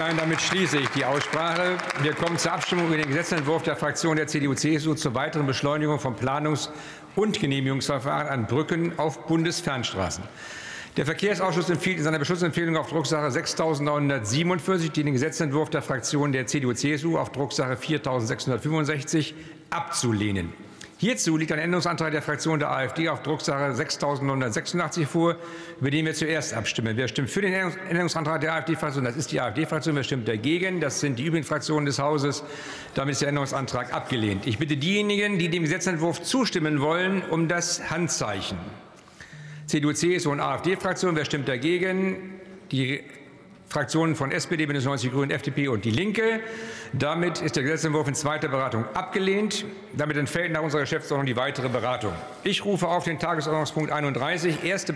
Damit schließe ich die Aussprache. Wir kommen zur Abstimmung über den Gesetzentwurf der Fraktion der CDU-CSU zur weiteren Beschleunigung von Planungs- und Genehmigungsverfahren an Brücken auf Bundesfernstraßen. Der Verkehrsausschuss empfiehlt in seiner Beschlussempfehlung auf Drucksache 6947 den Gesetzentwurf der Fraktion der CDU-CSU auf Drucksache 4665 abzulehnen. Hierzu liegt ein Änderungsantrag der Fraktion der AfD auf Drucksache 6986 vor, über den wir zuerst abstimmen. Wer stimmt für den Änderungsantrag der AfD-Fraktion? Das ist die AfD-Fraktion. Wer stimmt dagegen? Das sind die übrigen Fraktionen des Hauses. Damit ist der Änderungsantrag abgelehnt. Ich bitte diejenigen, die dem Gesetzentwurf zustimmen wollen, um das Handzeichen. CDU, CSU und AfD-Fraktion. Wer stimmt dagegen? Die Fraktionen von SPD, Bündnis 90 Grünen, FDP und Die Linke. Damit ist der Gesetzentwurf in zweiter Beratung abgelehnt. Damit entfällt nach unserer Geschäftsordnung die weitere Beratung. Ich rufe auf den Tagesordnungspunkt 31, erste